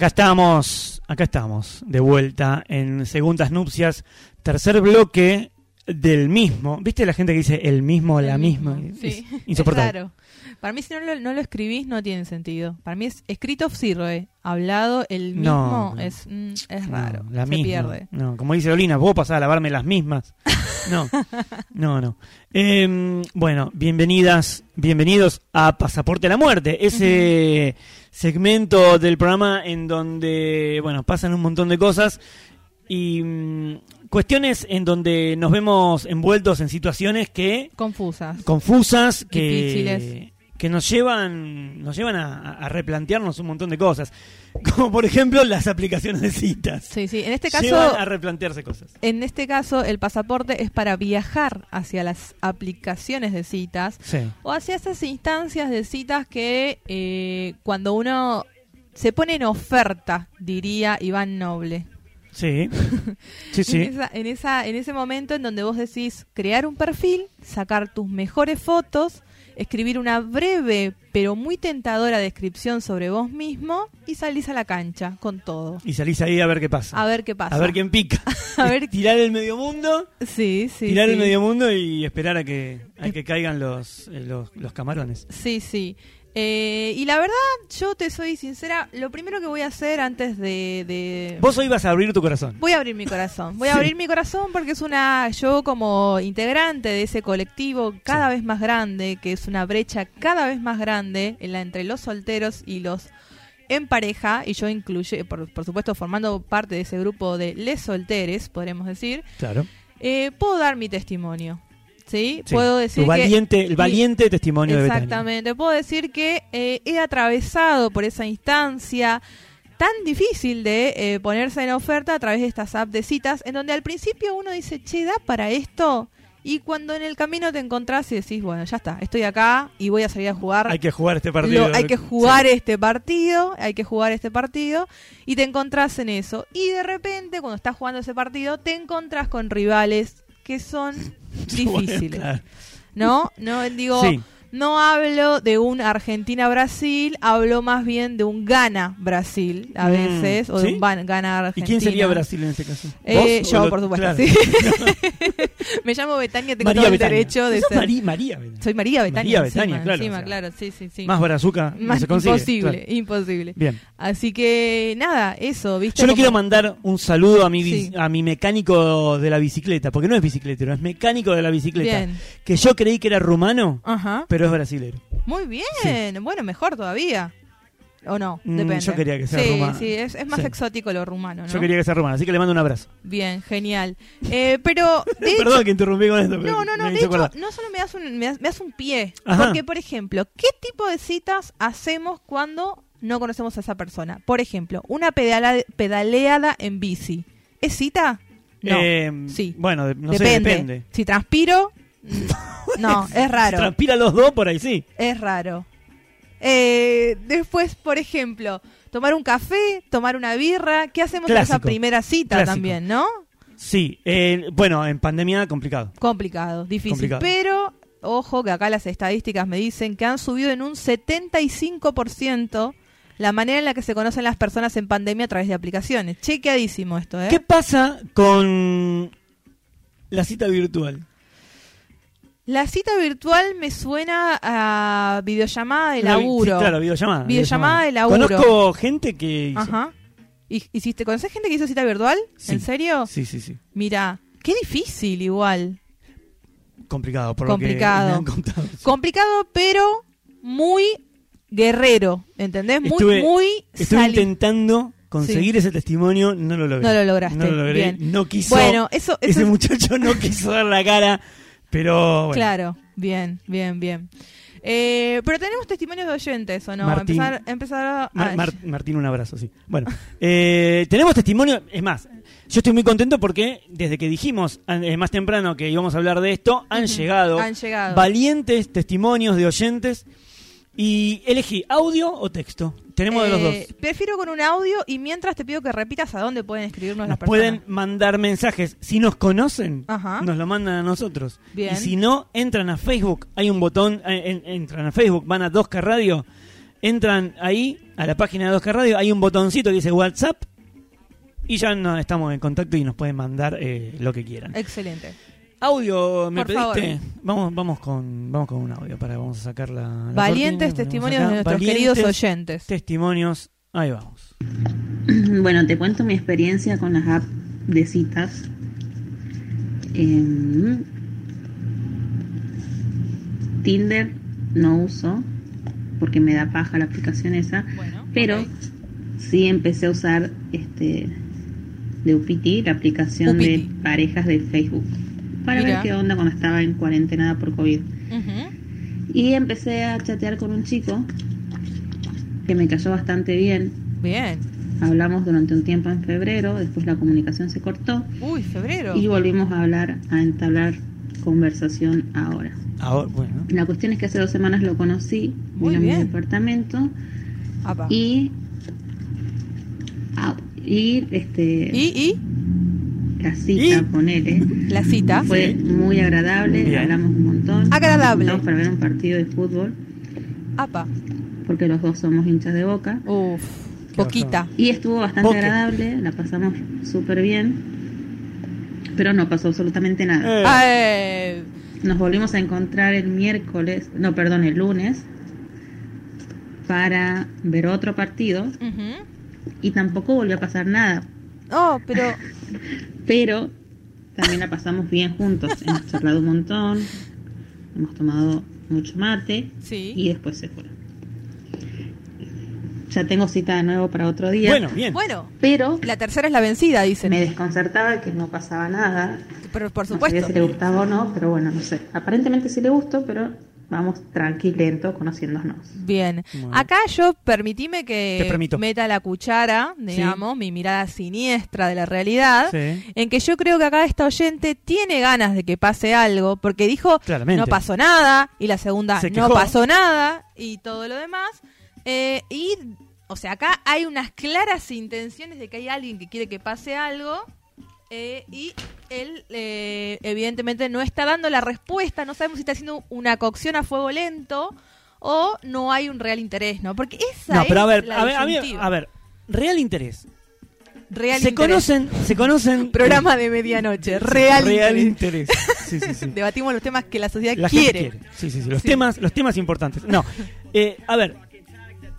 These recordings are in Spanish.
Acá estamos, acá estamos, de vuelta en Segundas Nupcias, tercer bloque del mismo. ¿Viste la gente que dice el mismo, la misma? Sí, Es insoportable. raro. Para mí, si no lo, no lo escribís, no tiene sentido. Para mí es escrito sirve. Hablado, el mismo no. es, mm, es No, raro. la se misma. pierde. No, como dice Olina, vos pasás a lavarme las mismas. No, no, no. Em, bueno, bienvenidas, bienvenidos a Pasaporte a la Muerte, ese segmento del programa en donde, bueno, pasan un montón de cosas y mm, cuestiones en donde nos vemos envueltos en situaciones que Confusas. confusas que, Difíciles. Que nos llevan nos llevan a, a replantearnos un montón de cosas. Como por ejemplo las aplicaciones de citas. Sí, sí. En este llevan caso, a replantearse cosas. en este caso, el pasaporte es para viajar hacia las aplicaciones de citas sí. o hacia esas instancias de citas que eh, cuando uno se pone en oferta, diría Iván Noble. sí. Sí En, sí esa, en, esa, en ese momento en donde vos decís crear un perfil, sacar tus mejores fotos, escribir una breve pero muy tentadora descripción sobre vos mismo y salís a la cancha con todo. y salís ahí a ver qué pasa A ver qué pasa. a ver quién pica A ver- tirar el medio mundo Sí, sí. tirar sí. el medio mundo y esperar a que a que caigan los, eh, los los camarones Sí, sí. Eh, y la verdad, yo te soy sincera, lo primero que voy a hacer antes de... de- vos hoy vas a abrir tu corazón Voy a abrir mi corazón. Voy a Sí. abrir mi corazón porque es una. Yo, como integrante de ese colectivo cada vez más grande, que es una brecha cada vez más grande en la, entre los solteros y los en pareja, y yo incluye, por, por supuesto, formando parte de ese grupo de les solteres, podremos decir, claro eh, puedo dar mi testimonio. ¿Sí? Sí. Puedo decir tu que. el valiente testimonio de Betania Exactamente. Puedo decir que eh, he atravesado por esa instancia tan difícil de eh, ponerse en oferta a través de estas apps de citas, en donde al principio uno dice, che, ¿da para esto? Y cuando en el camino te encontrás y decís, bueno, ya está, estoy acá y voy a salir a jugar. hay que jugar este partido Lo- hay que jugar este partido, hay que jugar este partido y te encontrás en eso. Y de repente, cuando estás jugando ese partido, te encontrás con rivales que son Bueno, difíciles. claro. ¿No? No digo, Sí. No hablo de un Argentina-Brasil, hablo más bien de un Ghana-Brasil a Mm, veces, o de un Ban- ¿Y Ghana-Argentina. quién sería Brasil en este caso? Eh, ¿Vos yo, lo- por supuesto, claro. sí. Me llamo Betania, tengo María todo el Betania. derecho de ser. María Betania. Soy María Betania. María Betania, encima, claro, encima, o sea, claro, sí, sí, sí. Más brazuca no Más se consigue. imposible, claro. imposible. Bien. Así que nada, eso, ¿viste? Yo le Como- quiero mandar un saludo a mi, Sí. a mi mecánico de la bicicleta, porque no es bicicletero, es mecánico de la bicicleta. Bien. Que yo creí que era rumano, Ajá. pero es brasilero. Muy bien. Bueno, mejor todavía. ¿O no? Mm, Depende. yo quería que sea sí, rumano. Sí, es, es más Sí. exótico lo rumano, ¿no? Yo quería que sea rumano, así que le mando un abrazo. Bien, genial. Eh, pero, de Perdón hecho, que interrumpí con esto. pero no, no, no, de hecho, acordar. no solo me das un, me das, me das un pie. Ajá. Porque, por ejemplo, ¿qué tipo de citas hacemos cuando no conocemos a esa persona? Por ejemplo, una pedala- pedaleada en bici. ¿Es cita? No. Eh, sí. Bueno, no sé, depende. Si transpiro, no, es raro. transpira los dos, por ahí sí. Es raro. Eh, después, por ejemplo, tomar un café, tomar una birra. ¿Qué hacemos en esa primera cita Clásico. también, no? Sí, eh, bueno, en pandemia complicado. Complicado, difícil. Complicado. Pero, ojo, que acá las estadísticas me dicen que han subido en un 75% la manera en la que se conocen las personas en pandemia a través de aplicaciones. Chequeadísimo esto, ¿eh? ¿Qué pasa con la cita virtual? La cita virtual me suena a videollamada de laburo. sí, claro, videollamada. Videollamada de laburo. Conozco gente que hizo- Ajá. ¿Y, y si te conoces gente que hizo cita virtual? Sí. ¿En serio? Sí, sí, sí. Mira, qué difícil igual. Complicado, por Complicado. lo que me han contado. Complicado, pero muy guerrero, ¿entendés? Muy, Estuve- muy Estoy intentando conseguir ese testimonio, no lo logré. No lo lograste, No lo logré. bien. No quiso. Bueno, eso, eso ese es- muchacho no quiso dar la cara, pero bueno. Claro, bien, bien, bien. Eh, pero tenemos testimonios de oyentes, ¿o no? Martín. Empezar, empezar a... Mar- Mar- Martín, un abrazo, sí. Bueno, eh, tenemos testimonio, es más, yo estoy muy contento porque desde que dijimos eh, más temprano que íbamos a hablar de esto, han Ujú, llegado han llegado. valientes testimonios de oyentes y elegí audio o texto. Tenemos de los Eh, dos. Prefiero con un audio y mientras te pido que repitas a dónde pueden escribirnos Nos las personas. pueden mandar mensajes. Si nos conocen, Ajá. nos lo mandan a nosotros. Bien. Y si no, entran a Facebook. Hay un botón, eh, en- entran a Facebook, van a 2K Radio entran ahí a la página de 2K Radio, hay un botoncito que dice WhatsApp y ya no estamos en contacto y nos pueden mandar eh, lo que quieran. Excelente. Audio, ¿me Por pediste? Vamos, vamos con, vamos con un audio para vamos a sacar la, la Valientes cortina, testimonios de nuestros queridos oyentes. Testimonios, ahí vamos. Bueno, te cuento mi experiencia con las apps de citas. Em, Tinder no uso porque me da paja la aplicación esa, Bueno, pero ok. sí empecé a usar este de Upiti, la aplicación Upiti. de parejas de Facebook, para Mira. ver qué onda cuando estaba en cuarentena por COVID. Y empecé a chatear con un chico que me cayó bastante bien. Bien. Hablamos durante un tiempo en febrero, después la comunicación se cortó Uy, febrero. y volvimos a hablar, a entablar conversación ahora. Ahora, bueno. La cuestión es que hace dos semanas lo conocí, Muy vino a mi departamento Apa. y, y este ¿Y, y la cita, ¿Y? ponele, la cita. fue muy agradable, Bien. hablamos un montón. Agradable. Para ver un partido de fútbol, Apa. porque los dos somos hinchas de boca. Uf. Poquita. Y estuvo bastante Boque. agradable, la pasamos súper bien, pero no pasó absolutamente nada. Eh, Ah, eh, Nos volvimos a encontrar el miércoles, no, perdón, el lunes, para ver otro partido y tampoco volvió a pasar nada, Oh, pero. pero también la pasamos bien juntos. Hemos charlado un montón, hemos tomado mucho mate Sí. y después se fueron. Ya tengo cita de nuevo para otro día, bueno, bien. Bueno, pero la tercera es la vencida, dicen. me desconcertaba que no pasaba nada. Pero por No sabía supuesto. si le gustaba o no, pero bueno, no sé. Aparentemente sí le gustó, pero vamos tranqui, lento, conociéndonos. Bien. Bueno. Acá yo permitime que meta la cuchara, digamos, mi mirada siniestra de la realidad, Sí. en que yo creo que acá esta oyente tiene ganas de que pase algo, porque dijo Claramente. no pasó nada, y la segunda Se no pasó nada, y todo lo demás. Eh, y, o sea, acá hay unas claras intenciones de que hay alguien que quiere que pase algo. Eh, y él, eh, evidentemente, no está dando la respuesta. No sabemos si está haciendo una cocción a fuego lento o no hay un real interés, ¿no? Porque esa No, pero a es ver, la a ver, a, a ver, real interés. real se interés. conocen, se conocen. Programa de medianoche, real, real interés. interés. Sí, sí, sí. Debatimos los temas que la sociedad La quiere. quiere. Sí, sí, sí. Los temas, los temas importantes. No, eh, a ver,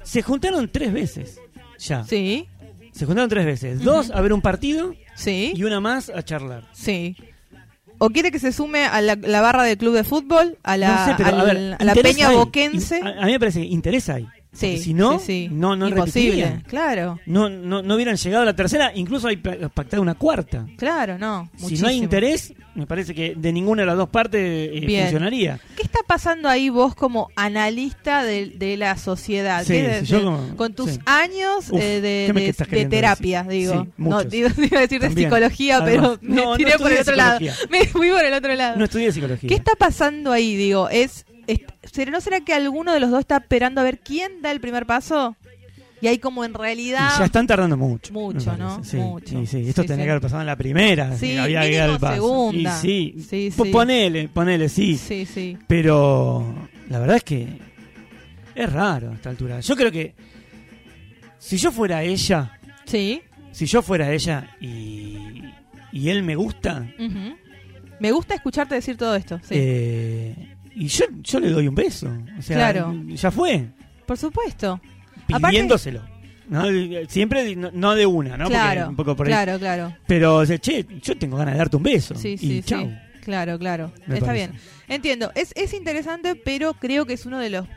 se juntaron tres veces ya. Sí, Se juntaron tres veces. Dos a ver un partido sí, y una más a charlar. sí. ¿O quiere que se sume a la, la barra del club de fútbol? A la, no sé, pero al- a ver, a la interés peña hay. boquense? In- A, a mí me parece que interés hay. Sí, si no, sí, sí. no, no Imposible, repetirían. claro, No, no, no hubieran llegado a la tercera, incluso hay pa- pactado una cuarta. claro, no. Si muchísimo. no hay interés, me parece que de ninguna de las dos partes eh, funcionaría. ¿Qué está pasando ahí vos como analista de, de la sociedad? Sí, ¿Qué de- sí, yo de- como- con tus años Uf, eh, de, ¿qué me de- terapia, decir? digo. Sí, no, digo, iba a decir de También. psicología, Además, pero me no tiré por el otro lado. Me fui por el otro lado. No estudié psicología. ¿Qué está pasando ahí? Digo, es, es- ¿será- ¿no será que alguno de los dos está esperando a ver quién da el primer paso? Y ahí como en Y realidad... ya están tardando mucho. Mucho, ¿no? Sí, Mucho. sí, sí. Esto Sí, tenía sí. que haber pasado en la primera. Sí, había que dar el paso. segunda. Y sí. Sí, Po- sí. Ponele, ponele, sí. Sí, sí. Pero la verdad es que es raro a esta altura. Yo creo que si yo fuera ella, Sí. si yo fuera ella y, y él me gusta. Me gusta escucharte decir todo esto. Sí. eh, y yo, yo le doy un beso. O sea, Claro. ya fue. Por supuesto. Aparte- Pidiéndoselo. ¿no? Siempre de- no, no de una, ¿no? Porque claro, un poco por ahí. claro, claro. Pero, o sea, che, yo tengo ganas de darte un beso. Sí, y sí, chau. sí. Claro, claro. Me Está parece. bien. Entiendo. Es, es interesante, pero creo que es uno de los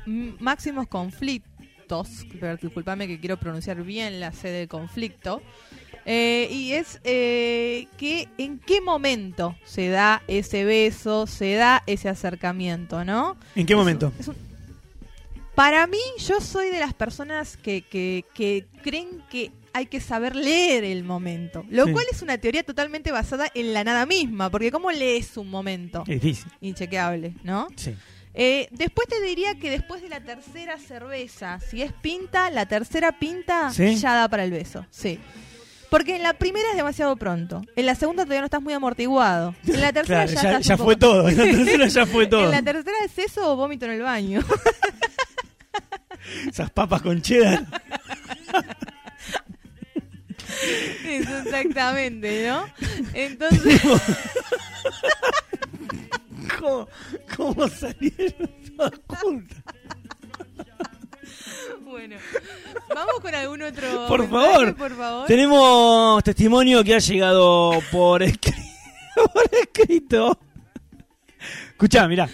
máximos conflictos. Pero disculpame que quiero pronunciar bien la C de conflicto. Eh, y es eh, que en qué momento se da ese beso, se da ese acercamiento, ¿no? ¿En qué Es momento? un- Para mí, yo soy de las personas que, que, que creen que hay que saber leer el momento. Lo Sí. cual es una teoría totalmente basada en la nada misma, porque ¿cómo lees un momento? Es difícil. Inchequeable, ¿no? Sí. Eh, después te diría que después de la tercera cerveza, si es pinta, la tercera pinta ¿Sí? ya da para el beso. Sí. Porque en la primera es demasiado pronto. En la segunda todavía no estás muy amortiguado. En la tercera Claro, ya, ya, estás ya un fue poco- todo. En la tercera ya fue todo. En la tercera es eso o vómito en el baño. Esas papas con cheddar. Eso exactamente, ¿no? Entonces, ¿Cómo, cómo salieron todas juntas? bueno. Vamos con algún otro. Por mensaje, favor. por favor. Tenemos testimonio que ha llegado por escrito. por escrito. Escuchá, mirá.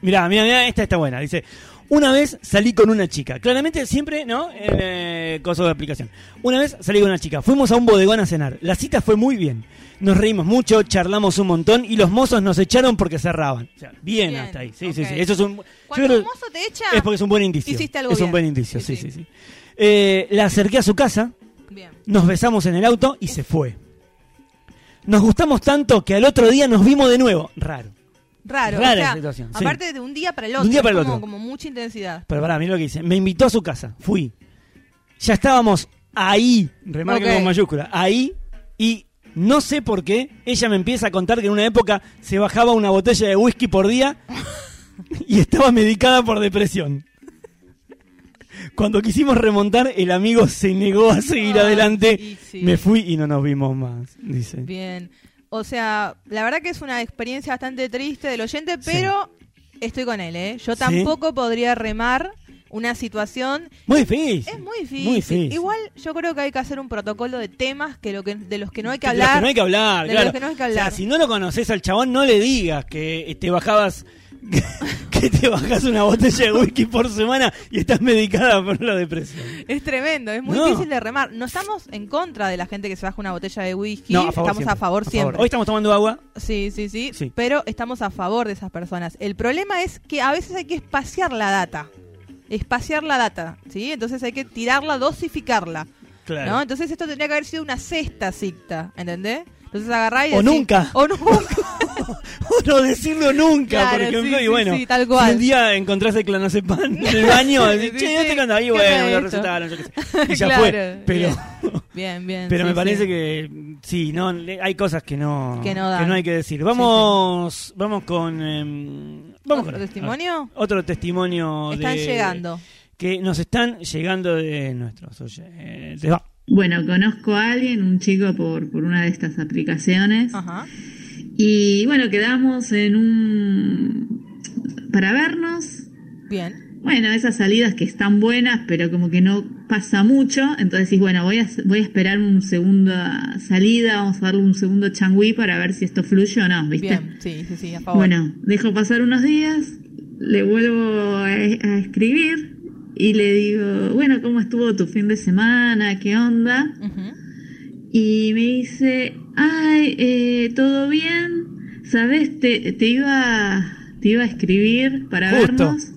Mirá, mirá, mirá, esta está buena. Dice, una vez salí con una chica. Claramente siempre, ¿no? En eh, de aplicación. Una vez salí con una chica. Fuimos a un bodegón a cenar. La cita fue muy bien. Nos reímos mucho, charlamos un montón y los mozos nos echaron porque cerraban. O sea, bien, Bien, hasta ahí. Sí, sí, ok. sí. Eso es un... Cuando creo- un mozo te echa. es porque es un buen indicio. hiciste algo es un buen indicio, sí, Sí, sí, sí. sí. Eh, la acerqué a su casa, Bien. nos besamos en el auto y se fue. Nos gustamos tanto que al otro día nos vimos de nuevo. Raro. Raro. Rara o sea, situación, sí. Aparte de un día para el otro. un día para el como, otro. como mucha intensidad. Pero pará, mira lo que dice. Me invitó a su casa. Fui. Ya estábamos ahí. Ok. con mayúscula. Ahí. Y no sé por qué. Ella me empieza a contar que en una época se bajaba una botella de whisky por día. y estaba medicada por depresión. Cuando quisimos remontar, el amigo se negó a seguir adelante. y sí. Me fui y no nos vimos más. Dice. Bien. O sea, la verdad que es una experiencia bastante triste del oyente, pero estoy con él, ¿eh? Yo tampoco podría remar una situación. Muy difícil. Es muy difícil. Muy difícil. Igual yo creo que hay que hacer un protocolo de temas que, lo que de los que no hay que De los hablar. que no hay que hablar, de claro. los que no hay que O sea, hablar. si no lo conoces al chabón, no le digas que te bajabas. que te bajas una botella de whisky por semana y estás medicada por la depresión. Es tremendo, es muy No. difícil de remar. No estamos en contra de la gente que se baja una botella de whisky. No, a favor estamos siempre, a favor siempre. Hoy estamos tomando agua. Sí, sí, sí, Sí. Pero estamos a favor de esas personas. El problema es que a veces hay que espaciar la data. Espaciar la data, ¿sí? Entonces hay que tirarla, dosificarla. Claro. ¿no? Entonces esto tendría que haber sido una sexta cicta, ¿entendés? Entonces agarrá y O decís- nunca. O nunca. o no decirlo nunca, Claro, por ejemplo. sí, y bueno, sí, tal si cual. un día encontrás el clonazepam en el baño, decís, Sí, che, ¿Qué bueno, onda lo recetaron, yo qué sé. Y ya Claro, fue. Pero, Bien, bien. pero sí, me parece sí. que sí, no, hay cosas que no, Que no dan. hay que decir. Vamos, vamos con, em, vamos ¿Otro testimonio? Otro testimonio Están de- llegando. que nos están llegando de nuestros oyentes. Va. Bueno, conozco a alguien, un chico por, por una de estas aplicaciones. Ajá. Y bueno, quedamos en un... para vernos. Bien. Bueno, esas salidas que están buenas, pero como que no pasa mucho. Entonces decís, bueno, voy a, voy a esperar una segunda salida, vamos a darle un segundo changüí para ver si esto fluye o no, ¿viste? Bien. Sí, sí, sí, a favor. Bueno, dejo pasar unos días, le vuelvo a, a escribir y le digo, bueno, ¿cómo estuvo tu fin de semana? ¿Qué onda? Y me dice, ay, eh, ¿todo bien? ¿Sabes? Te, te, iba, te iba a escribir para Justo. vernos,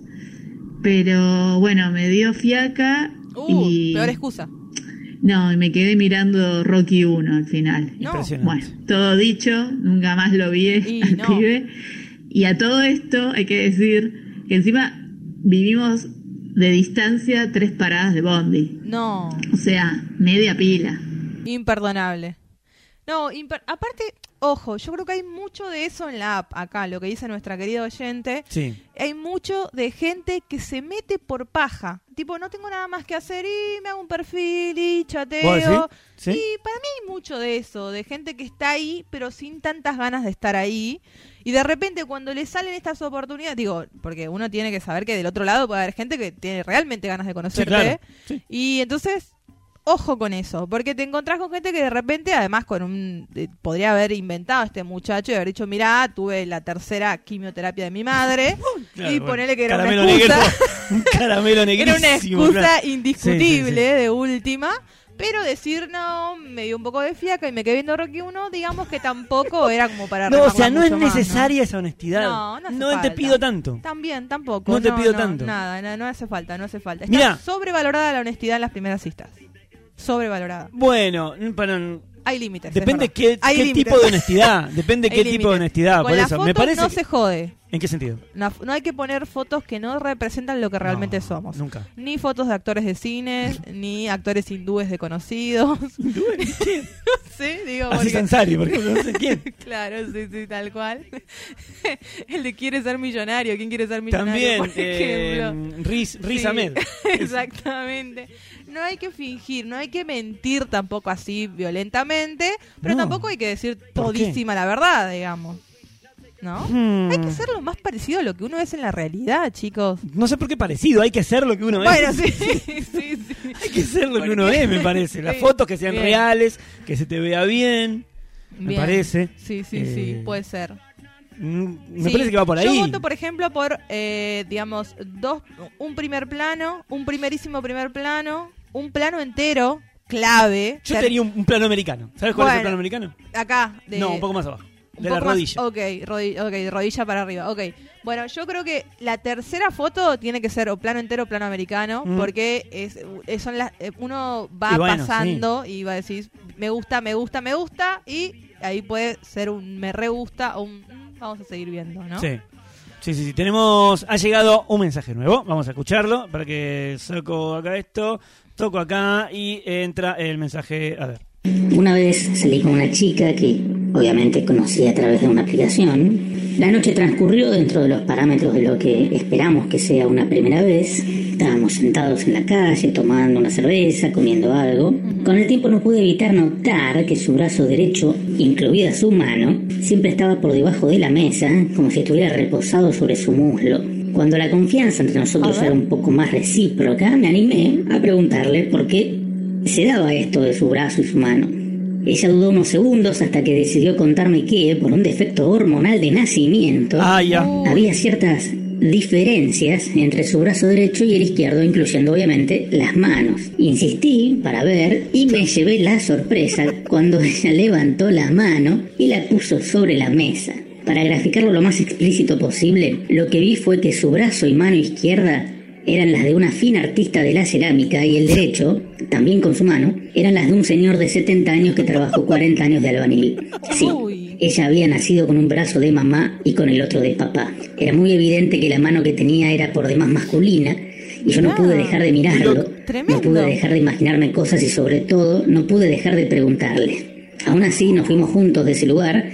pero bueno, me dio fiaca Uh, y... peor excusa. No, y me quedé mirando Rocky 1 al final. No. Impresionante. Bueno, todo dicho, nunca más lo vi Y al no. pibe. Y a todo esto hay que decir que encima vivimos de distancia tres paradas de Bondi. No. O sea, media pila. Imperdonable. No, aparte, ojo, yo creo que hay mucho de eso en la app, acá, lo que dice nuestra querida oyente. Sí. Hay mucho de gente que se mete por paja. Tipo, no tengo nada más que hacer y me hago un perfil y ¿Vos chateo. decís? ¿Sí? Y para mí hay mucho de eso, de gente que está ahí, pero sin tantas ganas de estar ahí. Y de repente cuando le salen estas oportunidades, digo, porque uno tiene que saber que del otro lado puede haber gente que tiene realmente ganas de Sí, conocerte. claro. Sí. Y entonces, ojo con eso, porque te encontrás con gente que de repente, además con un... eh, podría haber inventado a este muchacho y haber dicho, mirá, tuve la tercera quimioterapia de mi madre. Claro, y bueno. ponele que era una Caramelo excusa. negro. Un caramelo Era una excusa indiscutible Sí, sí, de última. Pero decir no, me dio un poco de fiaca y me quedé viendo Rocky 1, digamos que tampoco era como para No, o sea, no es más, necesaria esa honestidad. No, no hace te falta. pido tanto. También, tampoco. No te pido tanto. Nada, no, no hace falta, no hace falta. Está Mirá. sobrevalorada la honestidad en las primeras citas. Sobrevalorada. Bueno, para, hay límites. es Depende qué, Hay qué límites. tipo de honestidad. Depende Hay qué tipo de honestidad. Con Por eso, me parece. no que- se jode. ¿En qué sentido? No, no hay que poner fotos que no representan lo que realmente No, somos. Nunca. Ni fotos de actores de cine, ni actores hindúes de conocidos. ¿Quién? sí, digo, Así porque- Sansari, por ejemplo, no sé quién. Claro, sí, sí, tal cual. El de quiere ser millonario. ¿Quién quiere ser millonario? También, por ejemplo? eh, Riz, Riz Sí, Ahmed. Exactamente. No hay que fingir, no hay que mentir tampoco así violentamente, pero No. tampoco hay que decir todísima la verdad, digamos. ¿No? Hmm. Hay que ser lo más parecido a lo que uno es en la realidad, chicos. No sé por qué parecido, hay que ser lo que uno Bueno, es. sí, sí, sí. Hay que ser lo que uno es, me parece. Las Sí, fotos que sean bien. reales, que se te vea bien, me parece. Sí, sí, sí, Eh, puede ser. Mm, Me Sí, parece que va por ahí. Yo voto, por ejemplo, por, eh, digamos, dos, un primer plano, un primerísimo primer plano, un plano entero, clave. Yo tenía un, un plano americano. ¿Sabes cuál es el plano americano? Acá. De, No, un poco más abajo. De la poco más- rodilla. ok, rodi- ok, rodilla para arriba. Ok. Bueno, yo creo que la tercera foto tiene que ser o plano entero o plano americano, Mm. porque es, es- son las, eh, uno va Y bueno, pasando y va a decir, me gusta, me gusta, me gusta, y ahí puede ser un me re gusta o un mm, vamos a seguir viendo, ¿no? Sí. Sí, sí, sí. Tenemos. Ha llegado un mensaje nuevo. Vamos a escucharlo. Para que saco acá esto. Toco acá y entra el mensaje. A ver. Una vez salí con una chica que obviamente conocí a través de una aplicación. La noche transcurrió dentro de los parámetros de lo que esperamos que sea una primera vez. Estábamos sentados en la calle tomando una cerveza, comiendo algo. Con el tiempo no pude evitar notar que su brazo derecho, incluida su mano, siempre estaba por debajo de la mesa, como si estuviera reposado sobre su muslo. Cuando la confianza entre nosotros era un poco más recíproca, me animé a preguntarle por qué se daba esto de su brazo y su mano. Ella dudó unos segundos hasta que decidió contarme que, por un defecto hormonal de nacimiento, Ah, ya. Había ciertas diferencias entre su brazo derecho y el izquierdo, incluyendo obviamente las manos. Insistí para ver y me llevé la sorpresa cuando ella levantó la mano y la puso sobre la mesa. Para graficarlo lo más explícito posible, lo que vi fue que su brazo y mano izquierda eran las de una fina artista de la cerámica y el derecho, también con su mano, eran las de un señor de 70 años que trabajó 40 años de albañil. Sí, ella había nacido con un brazo de mamá y con el otro de papá. Era muy evidente que la mano que tenía era por demás masculina y yo no pude dejar de mirarlo, no pude dejar de imaginarme cosas y sobre todo no pude dejar de preguntarle. Aún así nos fuimos juntos de ese lugar,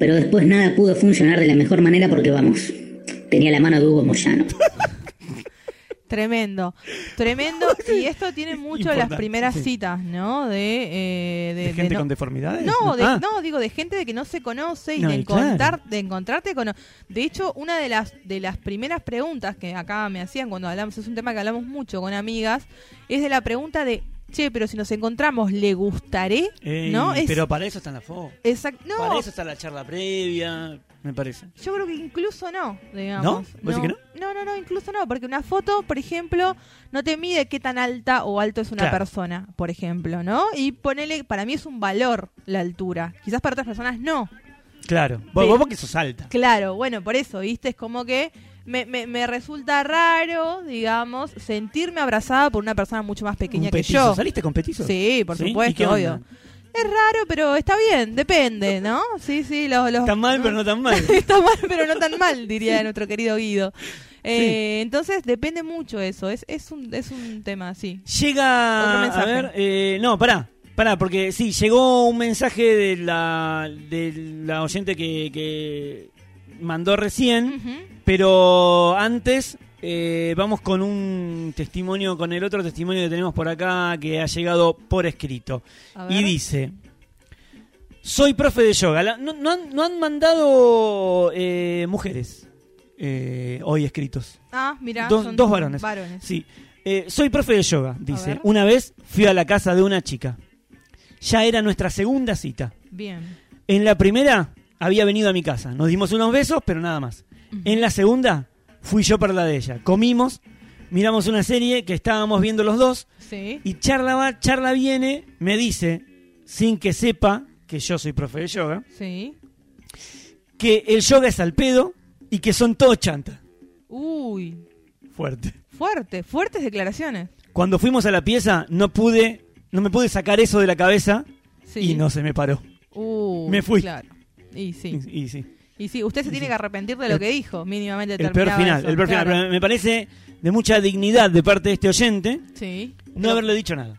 pero después nada pudo funcionar de la mejor manera porque vamos, tenía la mano de Hugo Moyano. Tremendo, tremendo. Y esto tiene mucho de las primeras sí. citas, ¿no? De, eh, de, ¿De de gente no- con deformidades? No, de- Ah, no, digo de gente de que no se conoce y No, de, y claro. encontrar, de encontrarte con... De hecho, una de las de las primeras preguntas que acá me hacían cuando hablamos, es un tema que hablamos mucho con amigas, es de la pregunta de, che, pero si nos encontramos, ¿le gustaré? ey, ¿No? Es, Pero para eso está en la foto. exact- no, Para eso está la charla previa, me parece. yo creo que incluso no, digamos. ¿No? ¿Vos decís que no, no, no, incluso no, porque una foto, por ejemplo, no te mide qué tan alta o alto es una Claro. persona, por ejemplo, ¿no? Y ponele, para mí es un valor la altura. Quizás para otras personas no. Claro. Vos, vos porque sos alta. Claro, bueno, por eso, ¿viste? Es como que me, me, me resulta raro, digamos, sentirme abrazada por una persona mucho más pequeña Un que petizo. yo. ¿Saliste con petizo? Sí, por ¿Sí? ¿Y qué supuesto, obvio. Es raro, pero está bien, depende, ¿no? Sí, sí, los... los Está mal, pero no tan mal. Está mal, pero no tan mal, diría nuestro querido Guido. Eh, Entonces, depende mucho eso. Es, es, un, es un tema así. Otro Llega. A ver, eh, no, pará. Pará, porque sí, llegó un mensaje de la, de la oyente que, que mandó recién, Ujú. Pero antes eh, vamos con un testimonio, con el otro testimonio que tenemos por acá que ha llegado por escrito. Y dice, soy profe de yoga. La- no, no han, no han mandado eh, mujeres eh, hoy escritos. Ah, mira. Dos- son dos varones. Varones. Sí. Eh, soy profe de yoga, dice. Una vez fui a la casa de una chica. Ya era nuestra segunda cita. Bien. En la primera había venido a mi casa. Nos dimos unos besos, pero nada más. En la segunda fui yo para la de ella. Comimos, miramos una serie que estábamos viendo los dos Sí. y charla va, charla viene, me dice, sin que sepa que yo soy profe de yoga, Sí. que el yoga es al pedo y que son todos chantas. Uy. Fuerte. Fuerte, fuertes declaraciones. Cuando fuimos a la pieza no pude, no me pude sacar eso de la cabeza Sí. y no se me paró. Uh, Me fui. Claro. Y sí. Y, y sí. Y sí, usted se Y tiene que arrepentir de lo que dijo, mínimamente El peor final, eso, el peor final. Pero me parece de mucha dignidad de parte de este oyente Sí. no Pero- haberle dicho nada.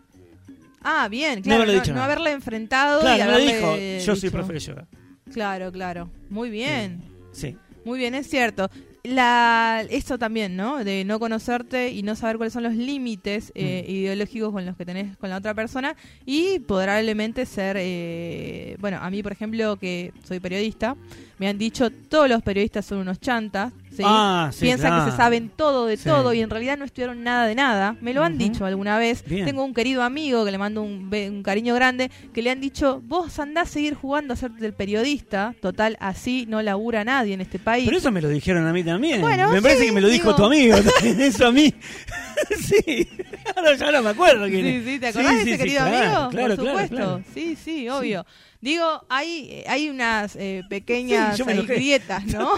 Ah, bien, No claro. No, haberle dicho no nada. haberle enfrentado y Claro, no le haberle dijo, yo soy profe de yoga. Claro, claro. Muy bien. Sí. Muy bien, es cierto. La, esto también, ¿no? De no conocerte y no saber cuáles son los límites eh, Mm. ideológicos con los que tenés con la otra persona y probablemente ser, eh, bueno, a mí por ejemplo que soy periodista, me han dicho todos los periodistas son unos chantas, ¿sí? Ah, sí, piensan que se saben todo de Sí. todo y en realidad no estudiaron nada de nada. Me lo han dicho alguna vez. Bien. Tengo un querido amigo que le mando un, un cariño grande que le han dicho, vos andás a seguir jugando a ser el periodista, total, así no labura nadie en este país. Pero eso me lo dijeron a mí también. Bueno, me parece que me lo dijo digo- tu amigo. eso a mí. sí. Ahora ya no me acuerdo quién Sí, es. sí, ¿te acordás de ese querido claro, amigo? Claro, Por supuesto. Sí, sí, obvio. Digo, hay, eh, hay unas eh, pequeñas Sí, enojé. grietas, ¿no?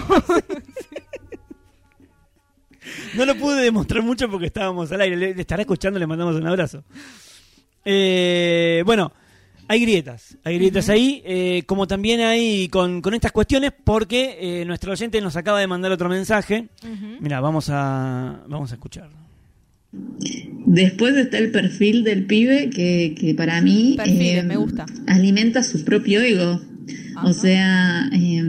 No lo pude demostrar mucho porque estábamos al aire. Le, le estará escuchando, le mandamos un abrazo. Eh, bueno, hay grietas. Hay grietas ahí, eh, como también hay con, con estas cuestiones, porque eh, nuestro oyente nos acaba de mandar otro mensaje. Mira, vamos a, vamos a escucharlo. Después está el perfil del pibe que, que para mí Perfiles, me gusta. alimenta su propio ego. Ajá. O sea, eh,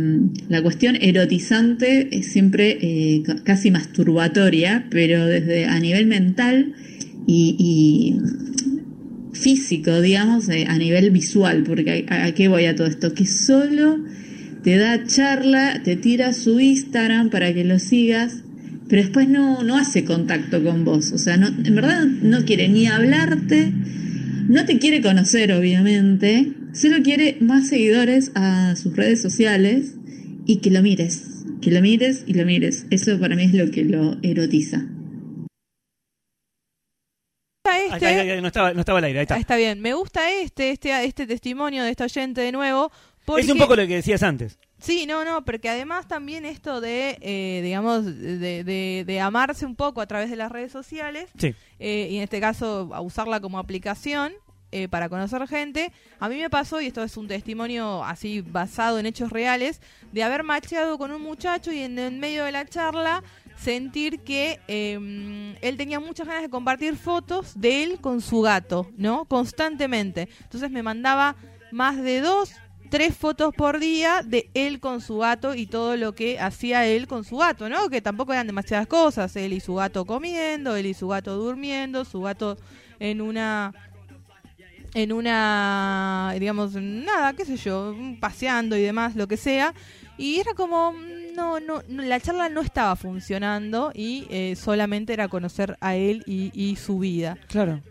la cuestión erotizante es siempre eh, ca- casi masturbatoria, pero desde a nivel mental y, y físico, digamos, eh, a nivel visual, porque a, a qué voy a todo esto, que solo te da charla, te tira su Instagram para que lo sigas, pero después no, no hace contacto con vos. O sea, no, en verdad no quiere ni hablarte, no te quiere conocer, obviamente, solo quiere más seguidores a sus redes sociales y que lo mires, que lo mires y lo mires. Eso para mí es lo que lo erotiza. Ay, Este, ay, ay, no, estaba, no estaba al aire, ahí está. Está bien, me gusta este, este, este testimonio de esta oyente de nuevo. Porque, Es un poco lo que decías antes. Sí, no, no, porque además también esto de, eh, digamos, de, de- de amarse un poco a través de las redes sociales, Sí. eh, y en este caso a usarla como aplicación eh, para conocer gente, a mí me pasó, y esto es un testimonio así basado en hechos reales, de haber macheado con un muchacho y en, medio de la charla sentir que eh, él tenía muchas ganas de compartir fotos de él con su gato, ¿no? Constantemente. Entonces me mandaba más de dos, tres fotos por día de él con su gato y todo lo que hacía él con su gato, ¿no? Que tampoco eran demasiadas cosas. Él y su gato comiendo, él y su gato durmiendo, su gato en una en una, digamos, nada, qué sé yo, paseando y demás, lo que sea. Y era como, mm, no, no, no, la charla no estaba funcionando y eh, solamente era conocer a él y, y su vida. Claro.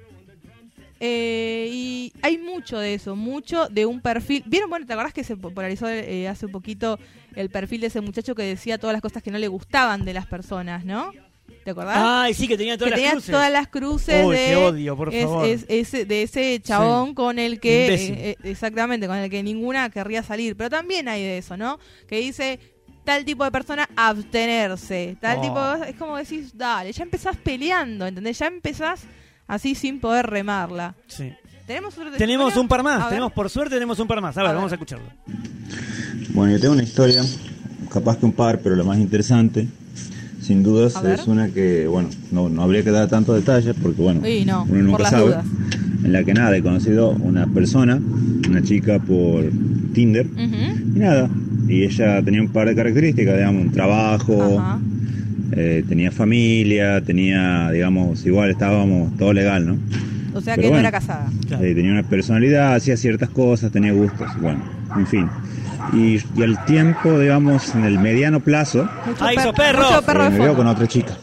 Eh, y hay mucho de eso, mucho de un perfil. ¿Vieron? Bueno, ¿te acordás que se popularizó eh, hace un poquito el perfil de ese muchacho que decía todas las cosas que no le gustaban de las personas, ¿no? ¿Te acordás? Ay, sí, que tenía que todas las tenía cruces. todas las cruces de, qué odio, por es- favor. es- ese- de ese chabón Sí. con el que eh, eh, exactamente con el que ninguna querría salir pero también hay de eso no que dice tal tipo de persona abstenerse tal Oh. tipo de- es como decís dale ya empezás peleando ¿entendés? ya empezás así sin poder remarla Sí. tenemos otro Tenemos un par A más, ver. tenemos por suerte tenemos un par más. A ver, A ver. vamos a escucharlo. Bueno, yo tengo una historia, capaz que un par, pero la más interesante, sin dudas, es una que, bueno, no, no habría que dar tantos detalles porque, bueno, Sí, no, uno nunca sabe. dudas. En la que nada, he conocido una persona, una chica por Tinder, y nada, y ella tenía un par de características, digamos, un trabajo, eh, tenía familia, tenía, digamos, igual estábamos todo legal, ¿no? o sea Pero que no era casada. Eh, tenía una personalidad, hacía ciertas cosas, tenía gustos, bueno, en fin. Y, y al tiempo, digamos, en el mediano plazo, mucho, ¡Ay, per- hizo perro! mucho perro eh, de me veo fondo. con otra chica.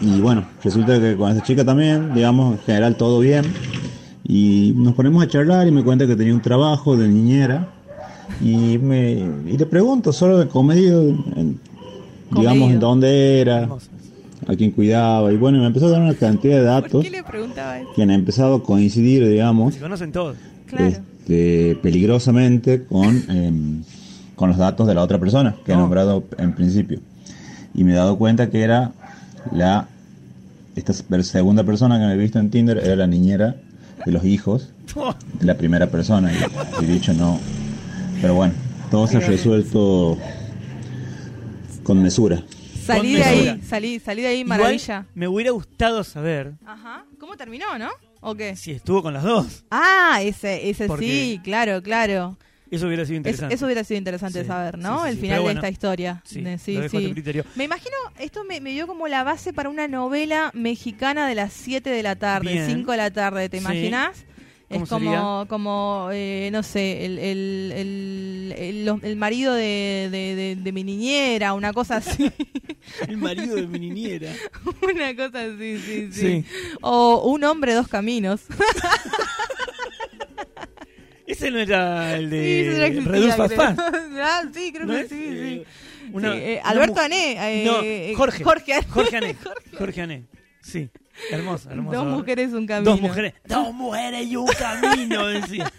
Y bueno, resulta que con esa chica también, digamos, en general todo bien. Y nos ponemos a charlar y me cuenta que tenía un trabajo de niñera. Y, me, y le pregunto solo de comedido, en- digamos, en dónde era, a quién cuidaba. Y bueno, me empezó a dar una cantidad de ¿por datos qué le preguntaba eso? que han empezado a coincidir, digamos, Se conocen todos. claro este, peligrosamente con, em, con los datos de la otra persona que he No. nombrado en principio. Y me he dado cuenta que era la esta segunda persona que me he visto en Tinder, era la niñera de los hijos de la primera persona y, y dicho no. Pero bueno, todo se ha resuelto con mesura. Salí Con de ahí, salí, salí de ahí, Igual maravilla. me hubiera gustado saber Ajá. ¿Cómo terminó, no? ¿O qué? si estuvo con las dos. Ah, ese, ese Porque- sí, claro, claro. Eso hubiera sido Es- interesante. eso hubiera sido interesante Sí, saber, sí, ¿no? sí, El sí, final de esta historia. Sí, De- sí, lo dejo a tu sí. criterio. Me imagino, esto me, me dio como la base para una novela mexicana de las 7 de la tarde, Bien. 5 de la tarde, ¿te Sí. imaginas? ¿Cómo Es como, sería? como eh, no sé, el, el, el, el- marido de, de, de- de mi niñera, una cosa así. El marido de mi niñera. una cosa así, sí, sí, Sí. O un hombre, dos caminos. Ese no era el Sí, de existía, Reduce Fast creo. Fast. ah, sí, creo ¿no que es? sí, Eh, sí. una- Sí, eh, Alberto Ané. eh, No, Jorge. Jorge Ané. Jorge Ané. Jorge Ané. Sí. Hermoso, hermoso. Dos mujeres, un camino. Dos mujeres. Dos mujeres y un camino, decía.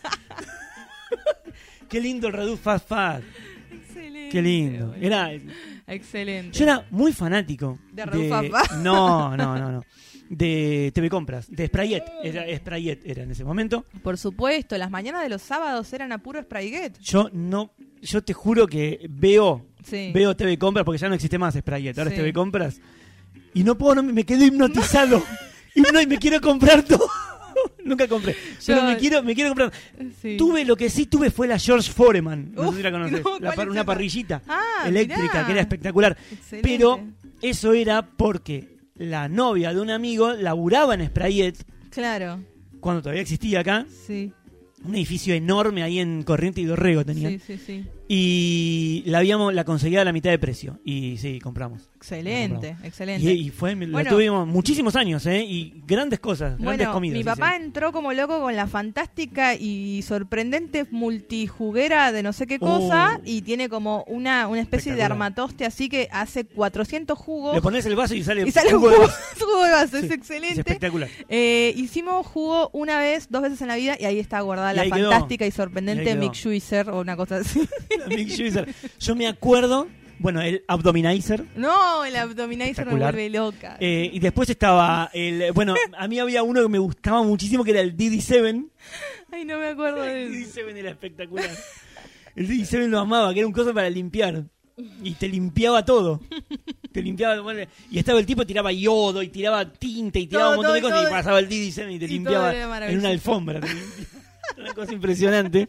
Qué lindo el Reduce Fast Fast. Excelente. Qué lindo. Era, Excelente. yo era muy fanático. ¿De Reduce Fast Fast? No, no, no, no. De TV Compras. De Sprayet. Era, Sprayet era en ese momento. Por supuesto, las mañanas de los sábados eran a puro Sprayget. Yo no. Yo te juro que veo Sí. veo TV Compras porque ya no existe más Sprayet, ahora Sí. es TV Compras. Y no puedo, no, me quedo hipnotizado. y no, y me quiero comprar todo. Nunca compré. Pero me quiero, me quiero comprar. Sí. Tuve lo que sí tuve fue la George Foreman. No Uf, sé si la conoces. no, La ¿cuál par- es una parrillita Ah, eléctrica mirá. que era espectacular. Excelente. Pero eso era porque la novia de un amigo laburaba en Sprayet Claro, cuando todavía existía acá. sí. Un edificio enorme ahí en Corriente y Dorrego tenían. Sí, sí, sí. Y la habíamos, la conseguía a la mitad de precio. Y sí, compramos. Excelente, Y, excelente. y fue, la Bueno. tuvimos muchísimos años, ¿eh? Y grandes cosas, grandes comidas. mi papá sí. entró como loco con la fantástica y sorprendente multijuguera de no sé qué cosa Oh. y tiene como una, una especie de armatoste así que hace 400 jugos Le pones el vaso y sale, y sale un jugo de jugo, de vaso, Sí, es Es excelente. espectacular. Eh, hicimos jugo una vez, dos veces en la vida y ahí está guardada Y la quedó. fantástica y Y sorprendente. Mick Juicer o una cosa así. Yo me acuerdo, bueno, el Abdominizer. no, el abdominizer me vuelve loca. eh, y después estaba el. Bueno, a mí había uno que me gustaba muchísimo que era el DD7. Ay, no me acuerdo de El eso. DD7 era espectacular. El DD7 lo amaba, que era un coso para limpiar. Y te limpiaba todo. Te limpiaba. y estaba el tipo, tiraba yodo y tiraba tinta y tiraba Todo, un montón de todo, cosas. todo. Y pasaba el DD7 y te Y limpiaba en una alfombra. una cosa impresionante.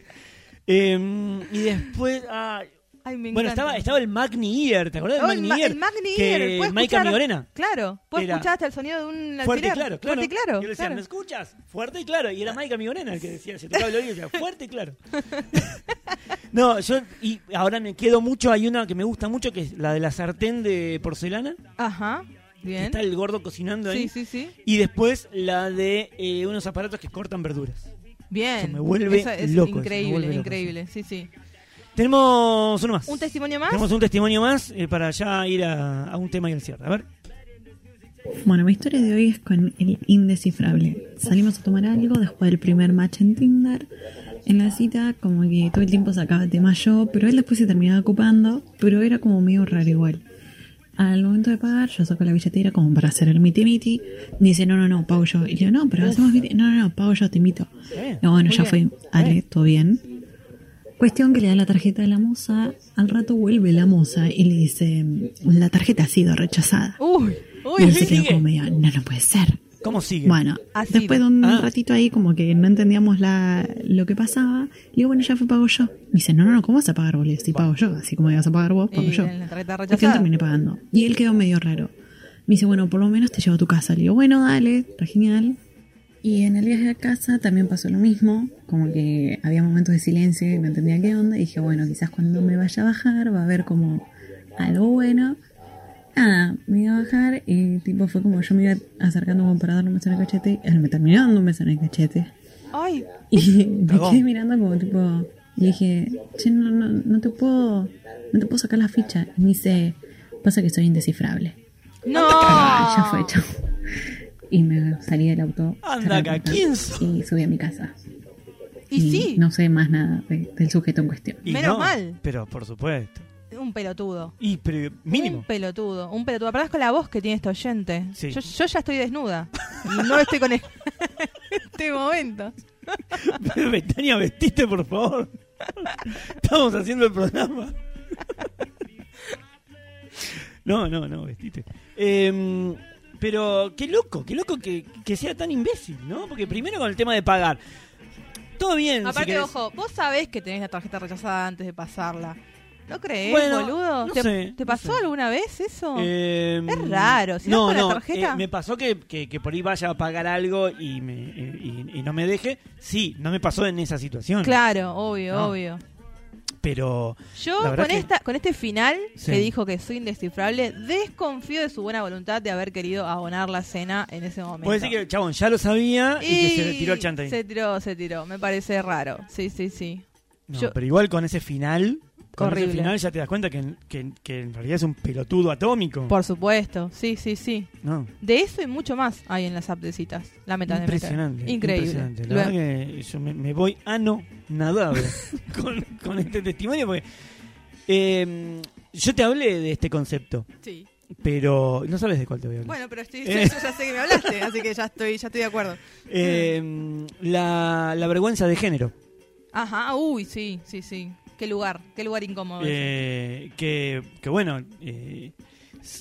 Eh, y después. ah, Ay, me bueno, estaba, estaba el Magni Ear, ¿te acordás del Oh, el, Magni ma- Ear? el Magni Ear, Maika Migorena. Claro, puedes Era- escuchar hasta el sonido de un Fuerte y alfiler. claro, claro. Fuerte y claro. Y le decían, claro. ¿me escuchas? Fuerte y claro. Y era Maika Migorena el que decía, se tocaba el oído y decía, fuerte y claro. no, yo, y ahora me quedo mucho, hay una que me gusta mucho, que es la de la sartén de porcelana. Ajá, bien. Está el gordo cocinando ahí. Sí, sí, sí. Y después la de eh, unos aparatos que cortan verduras. Bien. Eso me vuelve Eso es loco, increíble, loco, increíble. Sí, sí. Tenemos uno más. ¿Un testimonio más? Tenemos un testimonio más eh, para ya ir a, a un tema y al cierre. A ver. Bueno, mi historia de hoy es con el indescifrable. Salimos a tomar algo después del primer match en Tinder. En la cita, como que todo el tiempo sacaba el tema yo, pero él después se terminaba ocupando, pero era como medio raro igual. Al momento de pagar, yo saco la billetera como para hacer el miti miti. Dice, no, no, no, pago yo. Y digo, no, pero hacemos miti. No, no, no, pago yo, te invito. No, bueno, ya fue. Ale, todo bien. Cuestión que le da la tarjeta a la moza. Al rato vuelve la moza y le dice, la tarjeta ha sido rechazada. Uy, Y uy. él se quedó como medio, no, no puede ser. ¿Cómo sigue? Bueno, Así. después de un Ah. ratito ahí como que no entendíamos la, lo que pasaba, le digo, bueno, ya fue pago yo. Me dice, no, no, no, ¿cómo vas a pagar vos? Le digo, sí, pago yo. Así como ibas a pagar vos, pago Y yo. rechazada. terminé pagando. Y él quedó medio raro. Me dice, bueno, por lo menos te llevo a tu casa. Le digo, bueno, dale, está genial. Y en el viaje a casa también pasó lo mismo, como que había momentos de silencio y no entendía qué onda. Y dije, bueno, quizás cuando me vaya a bajar va a haber como algo bueno. Nada, me iba a bajar y tipo fue como yo me iba acercando como para darle un beso en el cachete. Él me terminó dando un beso en el cachete. Ay, Y me quedé mirando como tipo. Y dije, che, no, no, no te puedo. No te puedo sacar la ficha. Y me dice, pasa que soy indescifrable. no. Ah, ya fue, chao. Y me salí del auto. Anda acá. Y subí a mi casa. Y sí, No sé más nada de- del sujeto en cuestión. Y menos no, mal. Pero por supuesto. Un pelotudo. Y pero, mínimo. Un pelotudo, un pelotudo. Aparte con la voz que tiene este oyente. Sí. Yo, yo ya estoy desnuda. Y no estoy con él. este momento. momento. Betania, vestiste, por favor. Estamos haciendo el programa. No, no, no, vestiste. Em, pero qué loco, qué loco que, que sea tan imbécil, ¿no? Porque primero con el tema de pagar. Todo bien. Aparte, ojo, vos sabés que tenés la tarjeta rechazada antes de pasarla. ¿No crees, Bueno, boludo? no ¿Te, sé, te no pasó sé. alguna vez eso? Em, Es raro, si no, con la no, tarjeta- eh, me pasó que, que, que por ahí vaya a pagar algo y, me, y, y no me deje. Sí, no me pasó en esa situación. Claro, obvio, obvio. Pero Yo La con que- esta con este final Sí. que dijo que soy indescifrable, desconfío de su buena voluntad de haber querido abonar la cena en ese momento. puede decir que el chabón ya lo sabía y, que se tiró el chanta. Se tiró, se tiró. Me parece raro. Sí, sí, sí. No, yo- pero igual con ese final, Horrible. final ya te das cuenta que, que, que en realidad es un pelotudo atómico. Por supuesto. Sí, sí, sí. No, De eso y mucho más hay en las apps de citas. Lamentablemente. impresionante. Increíble. impresionante. La verdad que yo me, me voy anonadado con, con este testimonio porque eh, yo te hablé de este concepto, Sí. pero no sabes de cuál te voy a hablar. Bueno, pero estoy, Eh. yo ya sé que me hablaste, así que ya estoy, ya estoy de acuerdo. Eh, la, la vergüenza de género. Ajá, uy, sí, sí, sí. Qué lugar, qué lugar incómodo. Eh, que, que bueno, eh,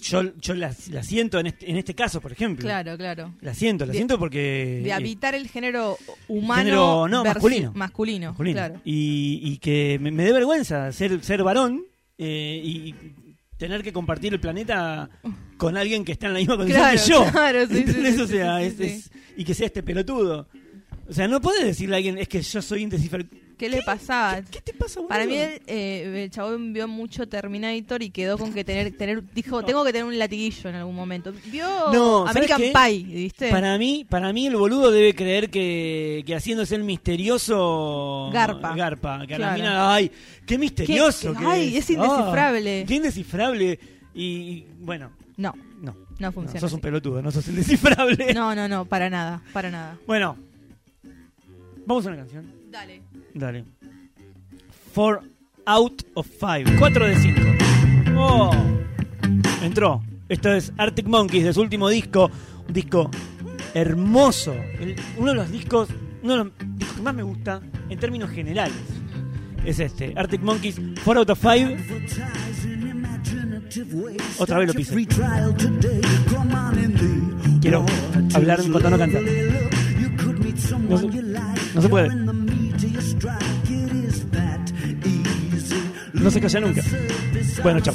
yo, yo la, la siento en este, en este caso, por ejemplo. Claro, claro. La siento, la De- siento porque... De eh, habitar el género humano. Género, no, masculino. Masculino, masculino. claro. Y, y que me, me dé vergüenza ser, ser varón eh, y tener que compartir el planeta con alguien que está en la misma condición Claro, que yo. claro, sí, o sea, sí, es- sí. es- y que sea este pelotudo. O sea, no puedes decirle a alguien, es que yo soy indescifrable. ¿Qué, le pasaba? ¿Qué te pasa, boludo? Para mí el, eh, el chabón vio mucho Terminator y quedó con que tener, tener dijo, tengo que tener un latiguillo en algún momento. Vio No, ¿sabes American? Pie, ¿viste? Para mí, para mí el boludo debe creer que, que haciéndose el misterioso Garpa. Garpa, que a la mina, ay, qué misterioso ¿Qué? que Ay, es indescifrable. Ah, qué indescifrable. Y, y, bueno, No, no. no no, funciona. sos un pelotudo, no sos indescifrable. No, no, no, para nada, para nada. Bueno, vamos a una canción. Dale. Dale. Four out of five. 4 de 5. Oh. Entró. Esto es Arctic Monkeys de su último disco. Un disco hermoso. Uno de los discos. Uno de los discos que más me gusta en términos generales. Es este. Arctic Monkeys 4 out of 5. Otra vez lo pisé. Quiero hablar no cantar. No se, no se puede. No se calla nunca. Bueno, chao.